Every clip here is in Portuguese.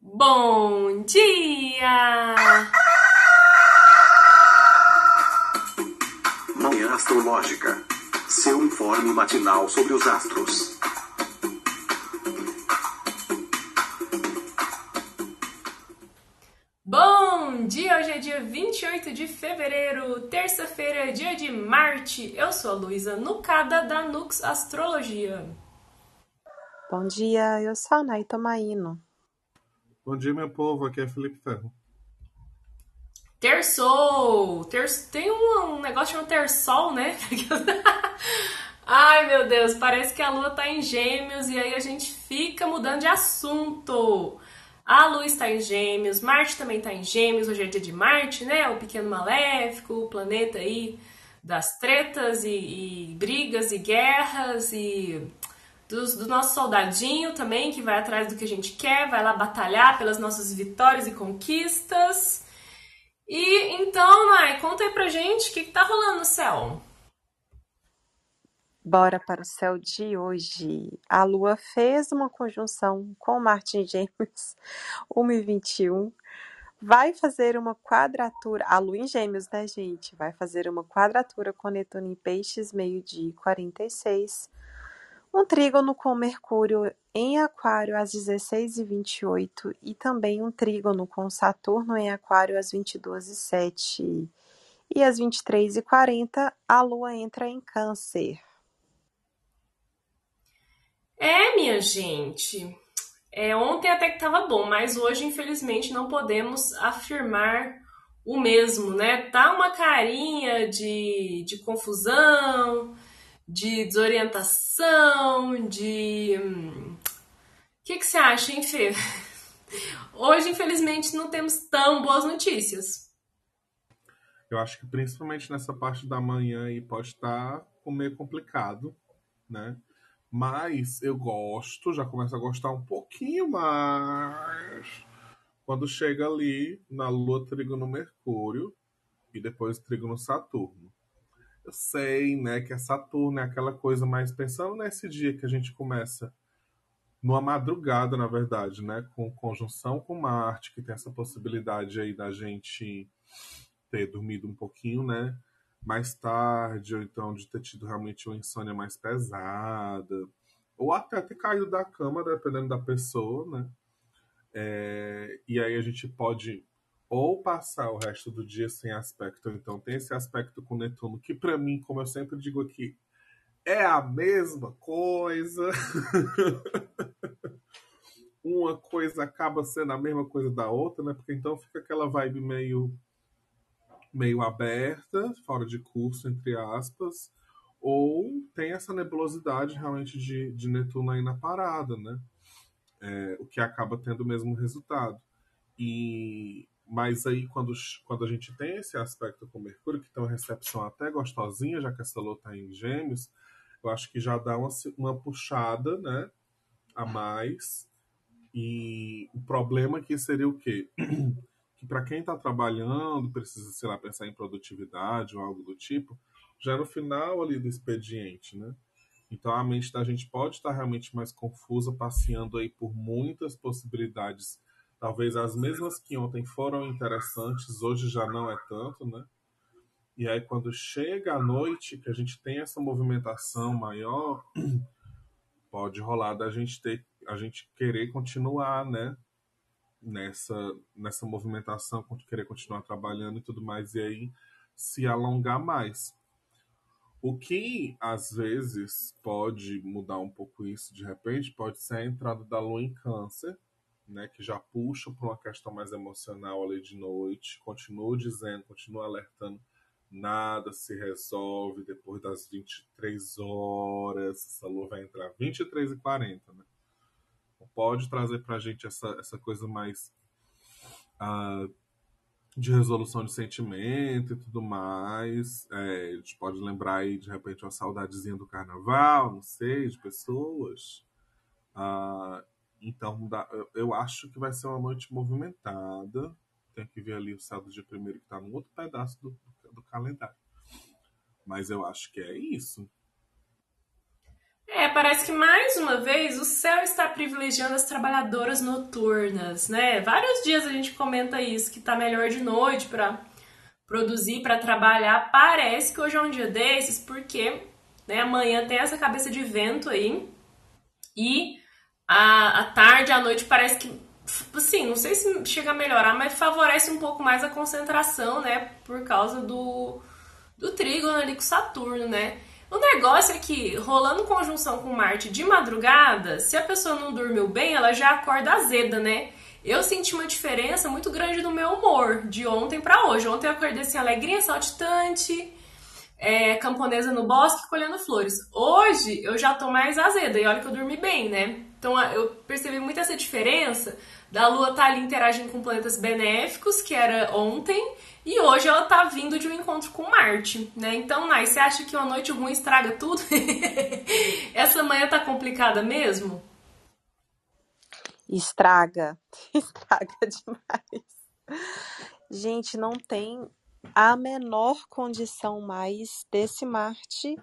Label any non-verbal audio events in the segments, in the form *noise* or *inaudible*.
Bom dia! Manhã Astrológica. Seu informe matinal sobre os astros. Bom dia! Hoje é dia 28 de fevereiro, terça-feira, dia de Marte. Eu sou a Luísa Nucada da Nux Astrologia. Bom dia, eu sou a Nay Tomaino. Bom dia, meu povo. Aqui é Felipe Ferro. Terçou! Terço... Tem um, um negócio chamado terçol, né? *laughs* Ai, meu Deus, parece que a lua tá em gêmeos e aí a gente fica mudando de assunto. A lua está em gêmeos, Marte também está em gêmeos, hoje é dia de Marte, né? O pequeno maléfico, o planeta aí das tretas e, e brigas e guerras e dos, do nosso soldadinho também, que vai atrás do que a gente quer, vai lá batalhar pelas nossas vitórias e conquistas. E então, Nai, conta aí pra gente o que, que tá rolando no céu. Bora para o céu de hoje. A Lua fez uma conjunção com Marte em Gêmeos, *laughs* 1 e 21. Vai fazer uma quadratura, a Lua em Gêmeos, né, gente? Vai fazer uma quadratura com Netuno em Peixes, meio-dia 46. Um trígono com Mercúrio em Aquário às 16h28 e também um trígono com Saturno em Aquário às 22h07. E às 23h40, a Lua entra em Câncer. É, minha gente. É, ontem até que tava bom, mas hoje, infelizmente, não podemos afirmar o mesmo, né? Tá uma carinha de, de confusão, de desorientação, de. O hum, que, que você acha, hein, Fê? *laughs* Hoje, infelizmente, não temos tão boas notícias. Eu acho que principalmente nessa parte da manhã aí pode estar meio complicado, né? Mas eu gosto, já começo a gostar um pouquinho mais quando chega ali na Lua trigo no Mercúrio e depois trigo no Saturno. Sei, né, que é Saturno é aquela coisa mais pensando nesse dia que a gente começa numa madrugada, na verdade, né, com conjunção com Marte, que tem essa possibilidade aí da gente ter dormido um pouquinho, né, mais tarde, ou então de ter tido realmente uma insônia mais pesada, ou até ter caído da cama, dependendo da pessoa, né? É, e aí a gente pode ou passar o resto do dia sem aspecto, então tem esse aspecto com Netuno, que para mim, como eu sempre digo aqui, é a mesma coisa. *laughs* Uma coisa acaba sendo a mesma coisa da outra, né? Porque então fica aquela vibe meio meio aberta, fora de curso, entre aspas, ou tem essa nebulosidade realmente de, de Netuno aí na parada, né? É, o que acaba tendo o mesmo resultado. E mas aí quando, quando a gente tem esse aspecto com Mercúrio, que tem uma recepção até gostosinha, já que essa lua está em Gêmeos, eu acho que já dá uma, uma puxada, né, a mais. E o problema aqui seria o quê? *clears throat* que para quem está trabalhando, precisa, sei lá, pensar em produtividade ou algo do tipo, já no final ali do expediente, né? Então a mente da gente pode estar realmente mais confusa, passeando aí por muitas possibilidades. Talvez as mesmas que ontem foram interessantes, hoje já não é tanto, né? E aí quando chega a noite, que a gente tem essa movimentação maior, *clears throat* pode rolar da gente ter, a gente querer continuar, né? nessa, nessa movimentação, querer continuar trabalhando e tudo mais, e aí se alongar mais. O que às vezes pode mudar um pouco isso de repente pode ser a entrada da lua em câncer, né, que já puxa para uma questão mais emocional ali de noite, continua dizendo, continua alertando, nada se resolve depois das 23 horas, essa lua vai entrar 23 e 40, né? pode trazer para a gente essa, essa coisa mais uh, de resolução de sentimento e tudo mais. É, a gente pode lembrar aí, de repente, uma saudadezinha do carnaval, não sei, de pessoas. Uh, então, eu acho que vai ser uma noite movimentada. Tem que ver ali o céu do dia primeiro, que está no outro pedaço do, do calendário. Mas eu acho que é isso. É, parece que mais uma vez o céu está privilegiando as trabalhadoras noturnas, né? Vários dias a gente comenta isso, que tá melhor de noite para produzir, para trabalhar. Parece que hoje é um dia desses, porque né, amanhã tem essa cabeça de vento aí. E a, a tarde, a noite parece que assim, não sei se chega a melhorar, mas favorece um pouco mais a concentração, né? Por causa do, do trígono ali com Saturno, né? O negócio é que, rolando conjunção com Marte de madrugada, se a pessoa não dormiu bem, ela já acorda azeda, né? Eu senti uma diferença muito grande no meu humor de ontem para hoje. Ontem eu acordei assim, alegrinha, saltitante, é, camponesa no bosque, colhendo flores. Hoje eu já tô mais azeda e olha que eu dormi bem, né? Então eu percebi muito essa diferença da Lua tá ali interagindo com planetas benéficos, que era ontem, e hoje ela tá vindo de um encontro com Marte, né? Então, Nai, você acha que uma noite ruim estraga tudo? *laughs* Essa manhã tá complicada mesmo? Estraga, *laughs* estraga demais. Gente, não tem a menor condição mais desse Marte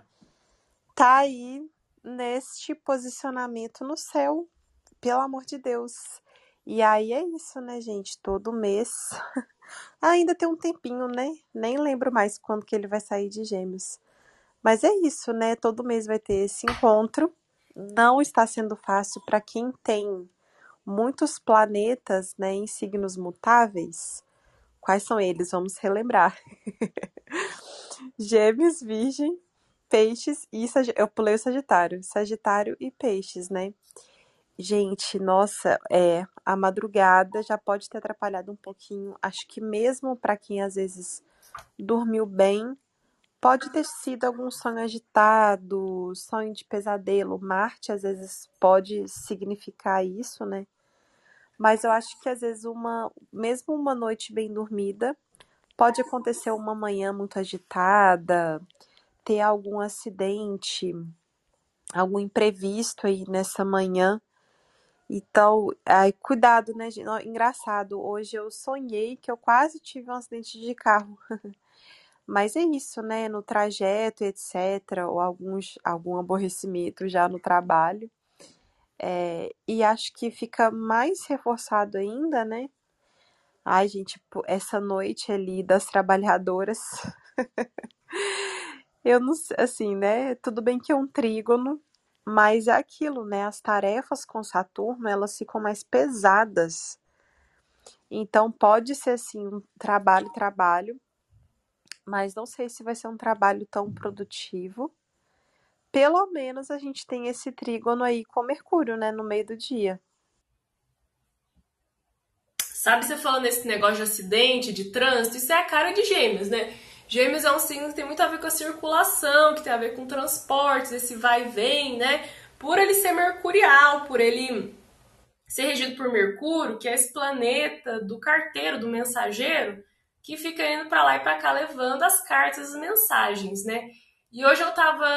tá aí neste posicionamento no céu, pelo amor de Deus. E aí é isso, né, gente? Todo mês. *laughs* Ainda tem um tempinho, né? Nem lembro mais quando que ele vai sair de Gêmeos. Mas é isso, né? Todo mês vai ter esse encontro. Não está sendo fácil para quem tem muitos planetas, né, em signos mutáveis. Quais são eles? Vamos relembrar. *laughs* Gêmeos, Virgem, Peixes e Sag... eu pulei o Sagitário, Sagitário e Peixes, né? Gente, nossa, é, a madrugada já pode ter atrapalhado um pouquinho. Acho que mesmo para quem às vezes dormiu bem, pode ter sido algum sonho agitado, sonho de pesadelo. Marte às vezes pode significar isso, né? Mas eu acho que às vezes uma, mesmo uma noite bem dormida, pode acontecer uma manhã muito agitada, ter algum acidente, algum imprevisto aí nessa manhã então, ai, cuidado, né? Engraçado, hoje eu sonhei que eu quase tive um acidente de carro. *laughs* Mas é isso, né? No trajeto, etc., ou alguns, algum aborrecimento já no trabalho. É, e acho que fica mais reforçado ainda, né? Ai, gente, essa noite ali das trabalhadoras. *laughs* eu não sei, assim, né? Tudo bem que é um trígono, mas é aquilo, né? As tarefas com Saturno, elas ficam mais pesadas. Então pode ser assim, um trabalho, trabalho, mas não sei se vai ser um trabalho tão produtivo. Pelo menos a gente tem esse trígono aí com Mercúrio, né, no meio do dia. Sabe, você falando nesse negócio de acidente, de trânsito, isso é a cara de gêmeos, né? Gêmeos é um signo que tem muito a ver com a circulação, que tem a ver com transportes, esse vai e vem, né? Por ele ser mercurial, por ele ser regido por Mercúrio, que é esse planeta do carteiro, do mensageiro, que fica indo para lá e para cá levando as cartas, as mensagens, né? E hoje eu tava,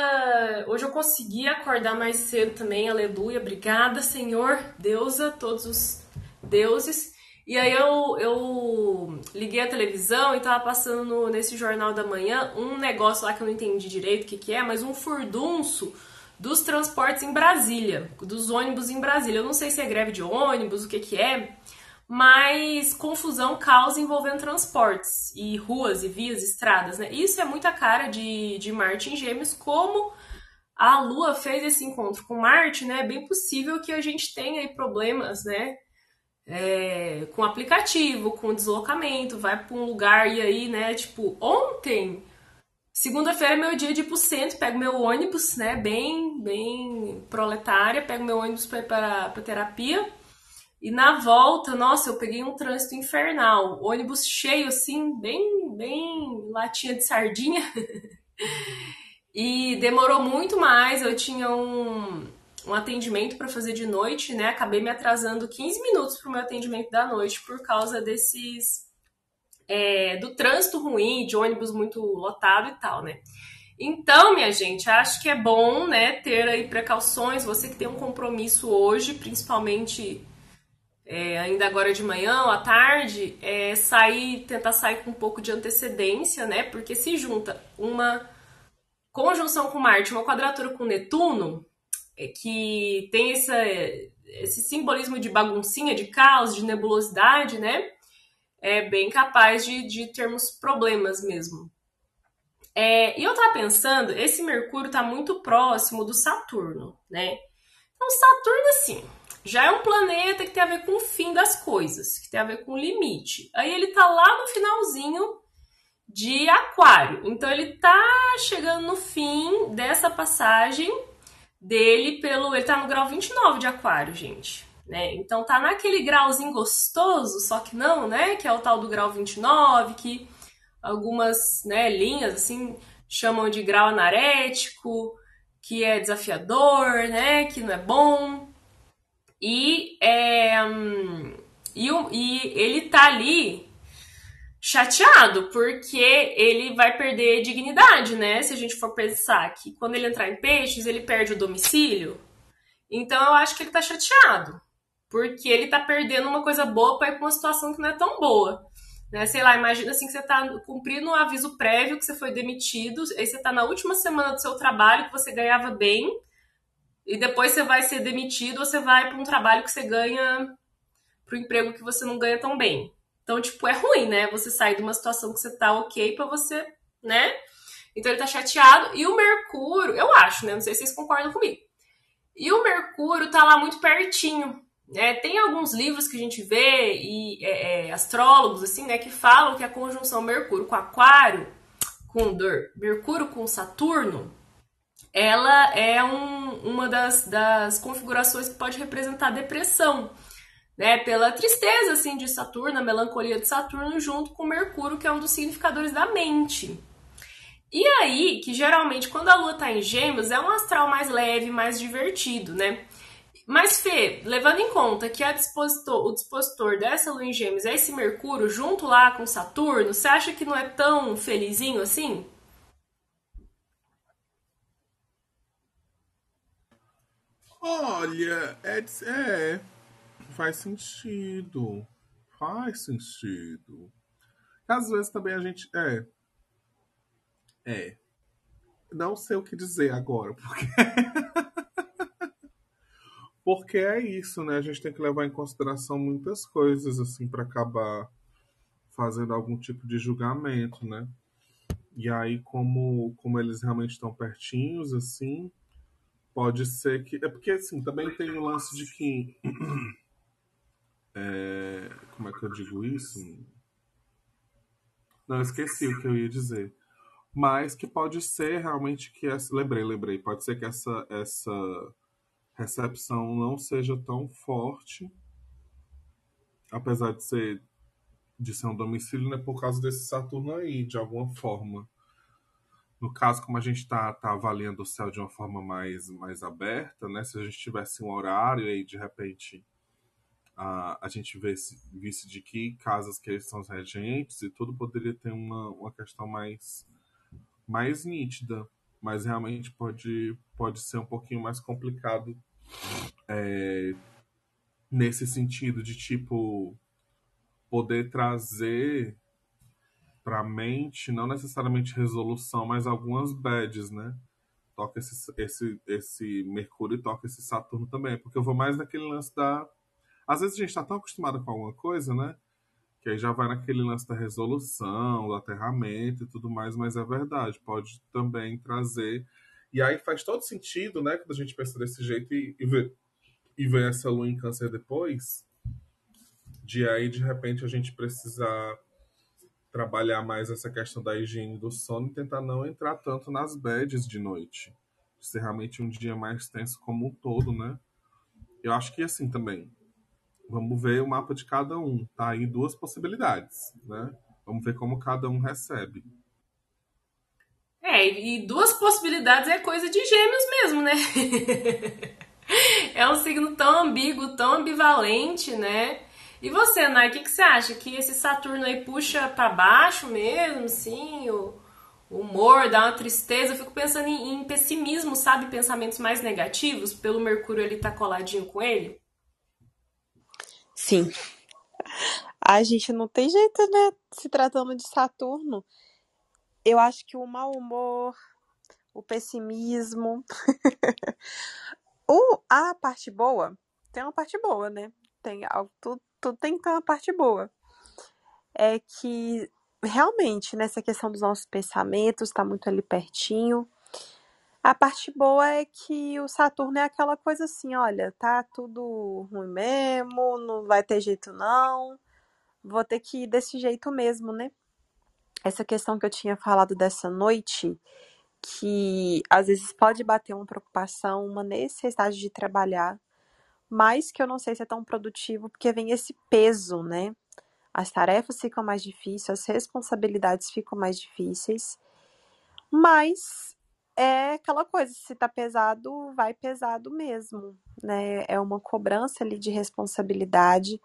hoje eu consegui acordar mais cedo também, aleluia, obrigada, Senhor, deusa, todos os deuses. E aí eu, eu liguei a televisão e tava passando no, nesse jornal da manhã um negócio lá que eu não entendi direito o que, que é, mas um furdunço dos transportes em Brasília, dos ônibus em Brasília. Eu não sei se é greve de ônibus, o que, que é, mas confusão, caos envolvendo transportes e ruas e vias, estradas, né? Isso é muita cara de, de Marte em Gêmeos, como a Lua fez esse encontro com Marte, né? É bem possível que a gente tenha aí problemas, né? é, com aplicativo, com deslocamento, vai para um lugar e aí, né, tipo, ontem, segunda-feira é meu dia de ir pro centro, pego meu ônibus, né, bem, bem proletária, pego meu ônibus para para terapia. E na volta, nossa, eu peguei um trânsito infernal, ônibus cheio assim, bem, bem latinha de sardinha. *laughs* e demorou muito mais, eu tinha um um atendimento para fazer de noite, né? Acabei me atrasando 15 minutos para o meu atendimento da noite por causa desses. É, do trânsito ruim, de ônibus muito lotado e tal, né? Então, minha gente, acho que é bom, né, ter aí precauções. Você que tem um compromisso hoje, principalmente é, ainda agora de manhã ou à tarde, é, sair, tentar sair com um pouco de antecedência, né? Porque se junta uma conjunção com Marte, uma quadratura com Netuno, é, que tem essa, esse simbolismo de baguncinha, de caos, de nebulosidade, né? É bem capaz de, de termos problemas mesmo. É, e eu tava pensando, esse Mercúrio tá muito próximo do Saturno, né? Então, Saturno, assim, já é um planeta que tem a ver com o fim das coisas, que tem a ver com o limite. Aí ele tá lá no finalzinho de Aquário. Então ele tá chegando no fim dessa passagem dele pelo. Ele tá no grau 29 de Aquário, gente. Né? Então tá naquele grauzinho gostoso, só que não, né? Que é o tal do grau 29, que algumas né, linhas assim chamam de grau anarético, que é desafiador, né? Que não é bom. E, é, e, e ele tá ali chateado, porque ele vai perder dignidade, né? Se a gente for pensar que quando ele entrar em peixes, ele perde o domicílio. Então eu acho que ele tá chateado, porque ele tá perdendo uma coisa boa para ir pra uma situação que não é tão boa. Né? Sei lá, imagina assim que você tá cumprindo um aviso prévio que você foi demitido, aí você tá na última semana do seu trabalho que você ganhava bem, e depois você vai ser demitido ou você vai para um trabalho que você ganha para o emprego que você não ganha tão bem. Então, tipo, é ruim, né? Você sair de uma situação que você tá ok para você, né? Então ele tá chateado. E o Mercúrio, eu acho, né? Não sei se vocês concordam comigo. E o Mercúrio tá lá muito pertinho. Né? Tem alguns livros que a gente vê e é, é, astrólogos assim, né, que falam que a conjunção Mercúrio com Aquário, com Mercúrio com Saturno, ela é um, uma das, das configurações que pode representar depressão né, pela tristeza assim de Saturno, a melancolia de Saturno junto com Mercúrio, que é um dos significadores da mente. E aí, que geralmente quando a lua está em Gêmeos é um astral mais leve, mais divertido, né? Mas Fê, levando em conta que dispositor, o dispositor dessa lua em Gêmeos é esse Mercúrio junto lá com Saturno, você acha que não é tão felizinho assim? Olha, é, é faz sentido. Faz sentido. Às vezes também a gente. É. É. Não sei o que dizer agora, porque. *laughs* porque é isso, né? A gente tem que levar em consideração muitas coisas, assim, para acabar fazendo algum tipo de julgamento, né? E aí, como, como eles realmente estão pertinhos, assim, pode ser que. É porque, assim, também tem o lance de que. *clears throat* É, como é que eu digo isso? Não, esqueci o que eu ia dizer. Mas que pode ser realmente que essa. Lembrei, lembrei. Pode ser que essa, essa recepção não seja tão forte. Apesar de ser, de ser um domicílio, né? Por causa desse Saturno aí, de alguma forma. No caso, como a gente está tá avaliando o céu de uma forma mais, mais aberta, né? Se a gente tivesse um horário aí, de repente a, a gente vê visse de que casas que eles são regentes e tudo poderia ter uma, uma questão mais, mais nítida, mas realmente pode, pode ser um pouquinho mais complicado é, nesse sentido de tipo poder trazer para mente não necessariamente resolução, mas algumas badges, né? Toca esse, esse, esse Mercúrio e toca esse Saturno também, porque eu vou mais naquele lance da às vezes a gente está tão acostumado com alguma coisa, né? Que aí já vai naquele lance da resolução, do aterramento e tudo mais, mas é verdade, pode também trazer. E aí faz todo sentido, né? Quando a gente pensa desse jeito e, e, e vê essa lua em câncer depois, de aí de repente a gente precisar trabalhar mais essa questão da higiene do sono e tentar não entrar tanto nas bads de noite. Ser realmente um dia mais tenso como um todo, né? Eu acho que assim também, Vamos ver o mapa de cada um. Tá aí duas possibilidades, né? Vamos ver como cada um recebe. É, e duas possibilidades é coisa de gêmeos mesmo, né? *laughs* é um signo tão ambíguo, tão ambivalente, né? E você, Nai, o que, que, você acha? Que esse Saturno aí puxa para baixo mesmo, sim? O, humor dá uma tristeza? Eu fico pensando em, em, pessimismo, sabe? Pensamentos mais negativos, pelo Mercúrio ele tá coladinho com ele. Sim. A gente não tem jeito, né? Se tratando de Saturno. Eu acho que o mau humor, o pessimismo, *laughs* o, a parte boa, tem uma parte boa, né? Tem tudo, tudo tem que ter uma parte boa. É que realmente nessa questão dos nossos pensamentos está muito ali pertinho. A parte boa é que o Saturno é aquela coisa assim, olha, tá tudo ruim mesmo, não vai ter jeito não, vou ter que ir desse jeito mesmo, né? Essa questão que eu tinha falado dessa noite, que às vezes pode bater uma preocupação, uma necessidade de trabalhar, mas que eu não sei se é tão produtivo, porque vem esse peso, né? As tarefas ficam mais difíceis, as responsabilidades ficam mais difíceis, mas é aquela coisa, se tá pesado, vai pesado mesmo, né? É uma cobrança ali de responsabilidade,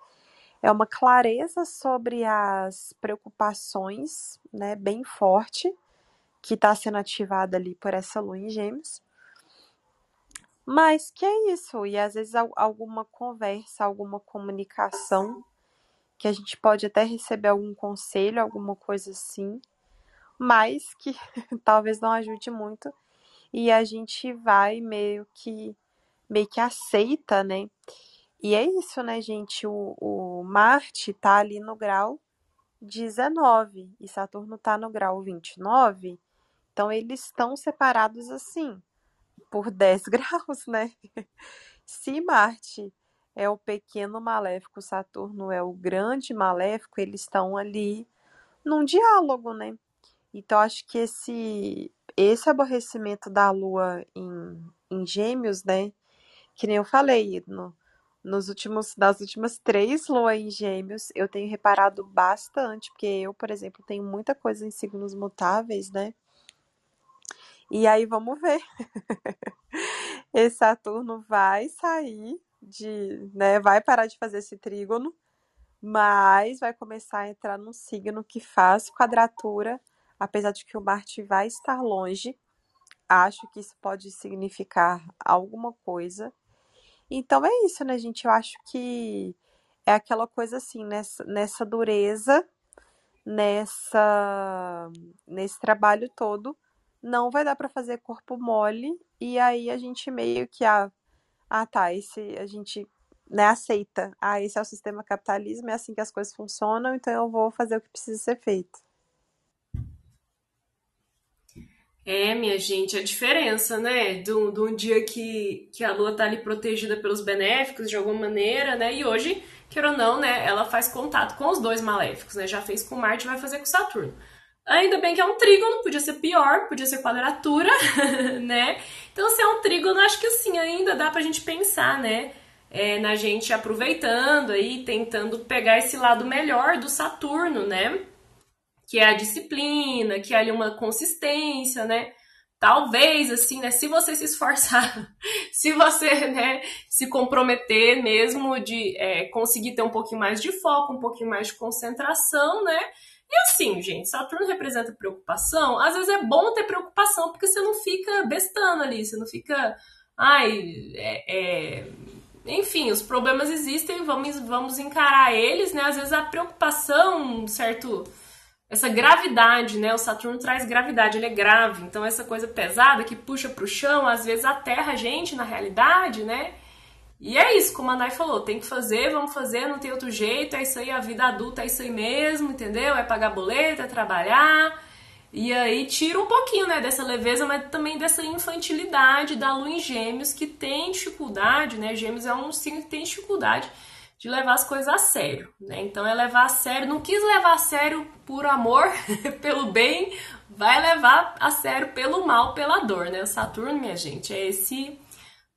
é uma clareza sobre as preocupações, né, bem forte, que está sendo ativada ali por essa lua em gêmeos. Mas que é isso, e às vezes alguma conversa, alguma comunicação, que a gente pode até receber algum conselho, alguma coisa assim, mas que *laughs* talvez não ajude muito, e a gente vai meio que meio que aceita, né? E é isso, né, gente? O, o Marte tá ali no grau 19 e Saturno tá no grau 29. Então eles estão separados assim por 10 *laughs* graus, né? Se Marte é o pequeno maléfico, Saturno é o grande maléfico, eles estão ali num diálogo, né? Então acho que esse esse aborrecimento da Lua em, em Gêmeos, né? Que nem eu falei, no, nos últimos, nas últimas três luas em Gêmeos, eu tenho reparado bastante, porque eu, por exemplo, tenho muita coisa em signos mutáveis, né? E aí vamos ver. *laughs* Esse Saturno vai sair de, né, vai parar de fazer esse trígono, mas vai começar a entrar num signo que faz quadratura, apesar de que o Marte vai estar longe. Acho que isso pode significar alguma coisa. Então é isso, né, gente? Eu acho que é aquela coisa assim, nessa, nessa dureza, nessa nesse trabalho todo, não vai dar para fazer corpo mole e aí a gente meio que ah, ah tá, esse a gente né, aceita. Ah, esse é o sistema capitalismo, é assim que as coisas funcionam, então eu vou fazer o que precisa ser feito. É, minha gente, a diferença, né? De um, dia que, que a Lua tá ali protegida pelos benéficos de alguma maneira, né? E hoje, queira ou não, né? Ela faz contato com os dois maléficos, né? Já fez com Marte vai fazer com Saturno. Ainda bem que é um trígono, podia ser pior, podia ser quadratura, *laughs* né? Então, se é um trígono, acho que assim, ainda dá pra gente pensar, né? É, na gente aproveitando aí, tentando pegar esse lado melhor do Saturno, né? Que é a disciplina, que é ali uma consistência, né? Talvez, assim, né? Se você se esforçar, *laughs* se você, né, se comprometer mesmo de é, conseguir ter um pouquinho mais de foco, um pouquinho mais de concentração, né? E assim, gente, Saturno representa preocupação. Às vezes é bom ter preocupação, porque você não fica bestando ali, você não fica. Ai, é, é... enfim, os problemas existem, vamos, vamos encarar eles, né? Às vezes a preocupação, certo. Essa gravidade, né? O Saturno traz gravidade, ele é grave. Então, essa coisa pesada que puxa para o chão, às vezes aterra a gente na realidade, né? E é isso, como a Nai falou, tem que fazer, vamos fazer, não tem outro jeito, é isso aí, a vida adulta é isso aí mesmo, entendeu? É pagar boleto, é trabalhar. E aí tira um pouquinho, né, dessa leveza, mas também dessa infantilidade da lua em gêmeos, que tem dificuldade, né? Gêmeos é um signo que tem dificuldade de levar as coisas a sério, né? Então é levar a sério, não quis levar a sério por amor, *laughs* pelo bem, vai levar a sério pelo mal, pela dor, né? O Saturno, minha gente, é esse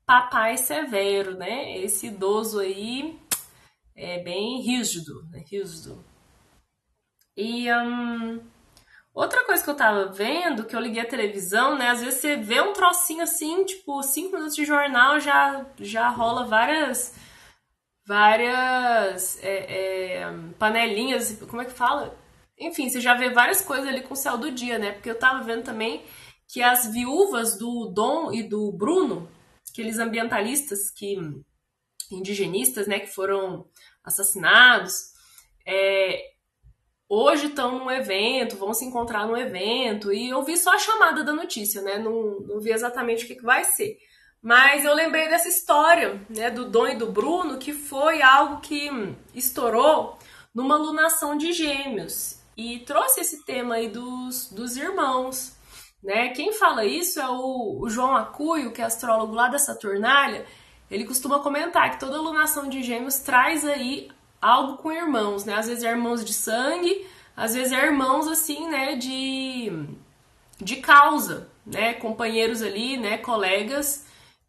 papai severo, né? Esse idoso aí é bem rígido, né? rígido. E um, outra coisa que eu tava vendo, que eu liguei a televisão, né? Às vezes você vê um trocinho assim, tipo, cinco minutos de jornal já, já rola várias várias é, é, panelinhas, como é que fala? Enfim, você já vê várias coisas ali com o céu do dia, né? Porque eu tava vendo também que as viúvas do Dom e do Bruno, aqueles ambientalistas que indigenistas, né, que foram assassinados, é, hoje estão num evento, vão se encontrar num evento, e eu vi só a chamada da notícia, né? Não, não vi exatamente o que, que vai ser. Mas eu lembrei dessa história, né, do Dom e do Bruno, que foi algo que estourou numa lunação de gêmeos e trouxe esse tema aí dos, dos irmãos, né? Quem fala isso é o, o João Acuio, que é astrólogo lá da Saturnália. Ele costuma comentar que toda lunação de gêmeos traz aí algo com irmãos, né? Às vezes é irmãos de sangue, às vezes é irmãos assim, né, de, de causa, né? Companheiros ali, né, colegas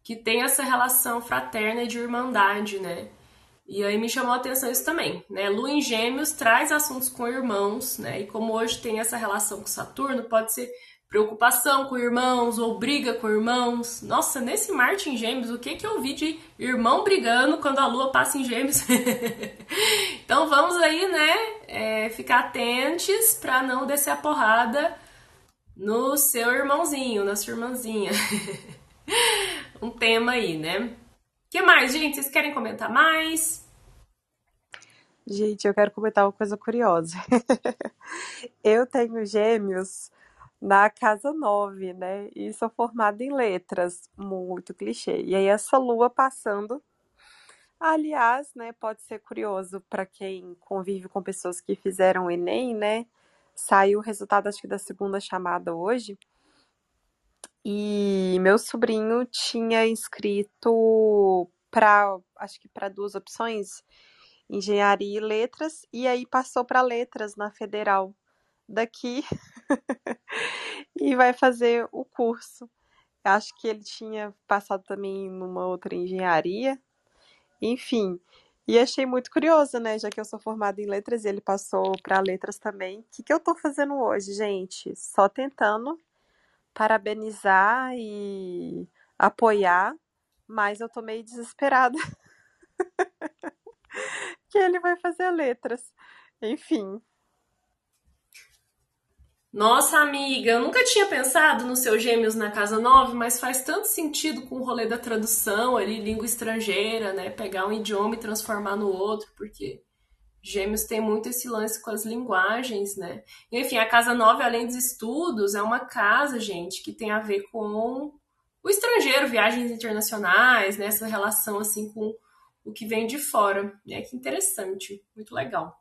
que tem essa relação fraterna de irmandade, né? E aí me chamou a atenção isso também, né? Lua em Gêmeos traz assuntos com irmãos, né? E como hoje tem essa relação com Saturno, pode ser preocupação com irmãos ou briga com irmãos. Nossa, nesse Marte em Gêmeos, o que que eu vi de irmão brigando quando a Lua passa em Gêmeos? *laughs* então vamos aí, né? É, ficar atentos para não descer a porrada no seu irmãozinho, na sua irmãzinha. *laughs* um tema aí, né? Que mais, gente? Vocês querem comentar mais? Gente, eu quero comentar uma coisa curiosa. *laughs* eu tenho gêmeos na casa 9, né? E sou formada em letras, muito clichê. E aí essa lua passando. Aliás, né, pode ser curioso para quem convive com pessoas que fizeram o ENEM, né? Saiu o resultado acho que da segunda chamada hoje. E meu sobrinho tinha inscrito para, acho que para duas opções, engenharia e letras, e aí passou para letras na federal daqui *laughs* e vai fazer o curso. Acho que ele tinha passado também numa outra engenharia, enfim. E achei muito curioso, né? Já que eu sou formada em letras e ele passou para letras também. O que, que eu tô fazendo hoje, gente? Só tentando parabenizar e apoiar, mas eu tô meio desesperada *laughs* que ele vai fazer letras. Enfim. Nossa, amiga, eu nunca tinha pensado nos seus gêmeos na Casa 9, mas faz tanto sentido com o rolê da tradução ali, língua estrangeira, né? Pegar um idioma e transformar no outro, porque Gêmeos tem muito esse lance com as linguagens, né? Enfim, a Casa 9, além dos estudos, é uma casa, gente, que tem a ver com o estrangeiro, viagens internacionais, né? Essa relação, assim, com o que vem de fora. Né? Que interessante, muito legal.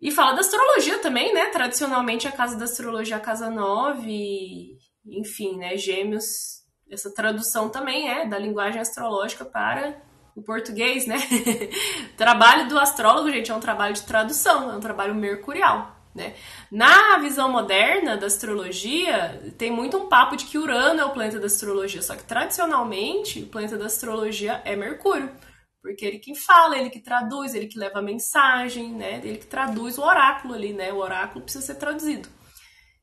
E fala da astrologia também, né? Tradicionalmente, a casa da astrologia é a Casa 9, enfim, né? Gêmeos, essa tradução também é da linguagem astrológica para o português, né? *laughs* trabalho do astrólogo, gente, é um trabalho de tradução, é um trabalho mercurial. Né? Na visão moderna da astrologia, tem muito um papo de que Urano é o planeta da astrologia, só que tradicionalmente o planeta da astrologia é Mercúrio, porque ele que fala, ele que traduz, ele que leva a mensagem, né? Ele que traduz o oráculo ali, né? O oráculo precisa ser traduzido.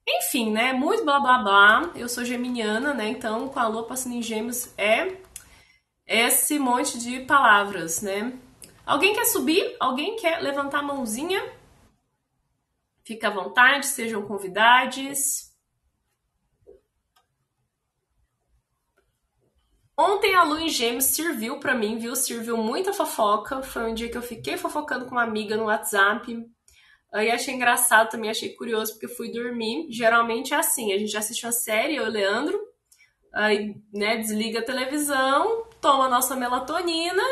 Enfim, né? Muito blá blá blá. Eu sou geminiana, né? Então, com a lua passando em gêmeos é esse monte de palavras, né? Alguém quer subir? Alguém quer levantar a mãozinha? Fica à vontade, sejam convidados. Ontem a lua em gêmeos serviu para mim, viu? Serviu muita fofoca. Foi um dia que eu fiquei fofocando com uma amiga no WhatsApp. Aí achei engraçado também, achei curioso, porque fui dormir. Geralmente é assim, a gente assiste uma série, eu e o Leandro, aí, né, desliga a televisão, toma nossa melatonina,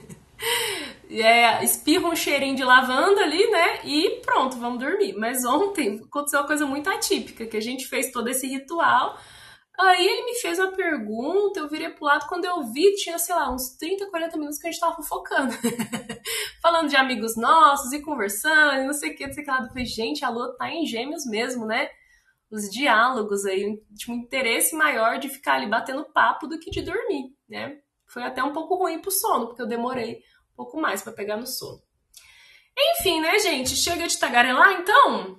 *laughs* é, espirra um cheirinho de lavanda ali, né? E pronto, vamos dormir. Mas ontem aconteceu uma coisa muito atípica, que a gente fez todo esse ritual. Aí ele me fez uma pergunta, eu virei pro lado, quando eu vi, tinha, sei lá, uns 30, 40 minutos que a gente tava fofocando. *laughs* Falando de amigos nossos e conversando, não sei o que, não sei o que lá. Eu falei, gente, a lua tá em gêmeos mesmo, né? Os diálogos aí, tinha um interesse maior de ficar ali batendo papo do que de dormir né? Foi até um pouco ruim pro sono, porque eu demorei um pouco mais para pegar no sono. Enfim, né, gente? Chega de tagarelar, então?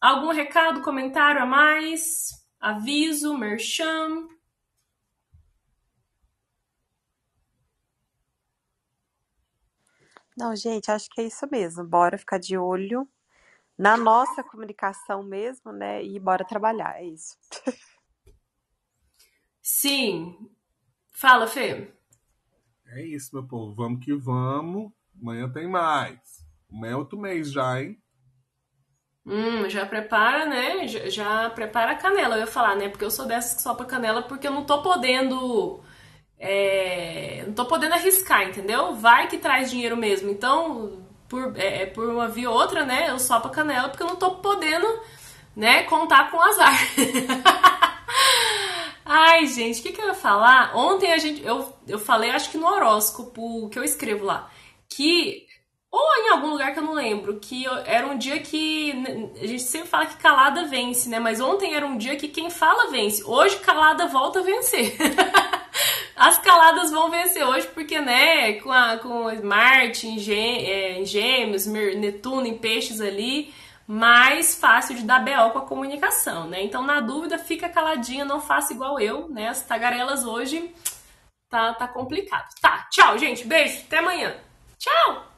Algum recado, comentário a mais? Aviso, merchan? Não, gente, acho que é isso mesmo. Bora ficar de olho na nossa comunicação mesmo, né? E bora trabalhar, é isso. *laughs* Sim, Fala, Fê. É isso, meu povo. Vamos que vamos. Amanhã tem mais. Amanhã é outro mês já, hein? Hum, já prepara, né? Já, já prepara a canela, eu ia falar, né? Porque eu sou dessas que sopa canela porque eu não tô podendo. É, não tô podendo arriscar, entendeu? Vai que traz dinheiro mesmo. Então, por, é, é por uma via ou outra, né? Eu sopo a canela porque eu não tô podendo, né? Contar com azar. *laughs* Ai, gente, o que, que eu ia falar? Ontem a gente, eu, eu falei, acho que no horóscopo que eu escrevo lá, que ou em algum lugar que eu não lembro, que era um dia que a gente sempre fala que calada vence, né? Mas ontem era um dia que quem fala vence. Hoje calada volta a vencer. *laughs* As caladas vão vencer hoje porque, né, com, a, com Marte em, é, em gêmeos, Netuno em peixes ali, mais fácil de dar BO com a comunicação, né? Então, na dúvida, fica caladinha, não faça igual eu, né? As tagarelas hoje tá, tá complicado. Tá, tchau, gente. Beijo, até amanhã. Tchau!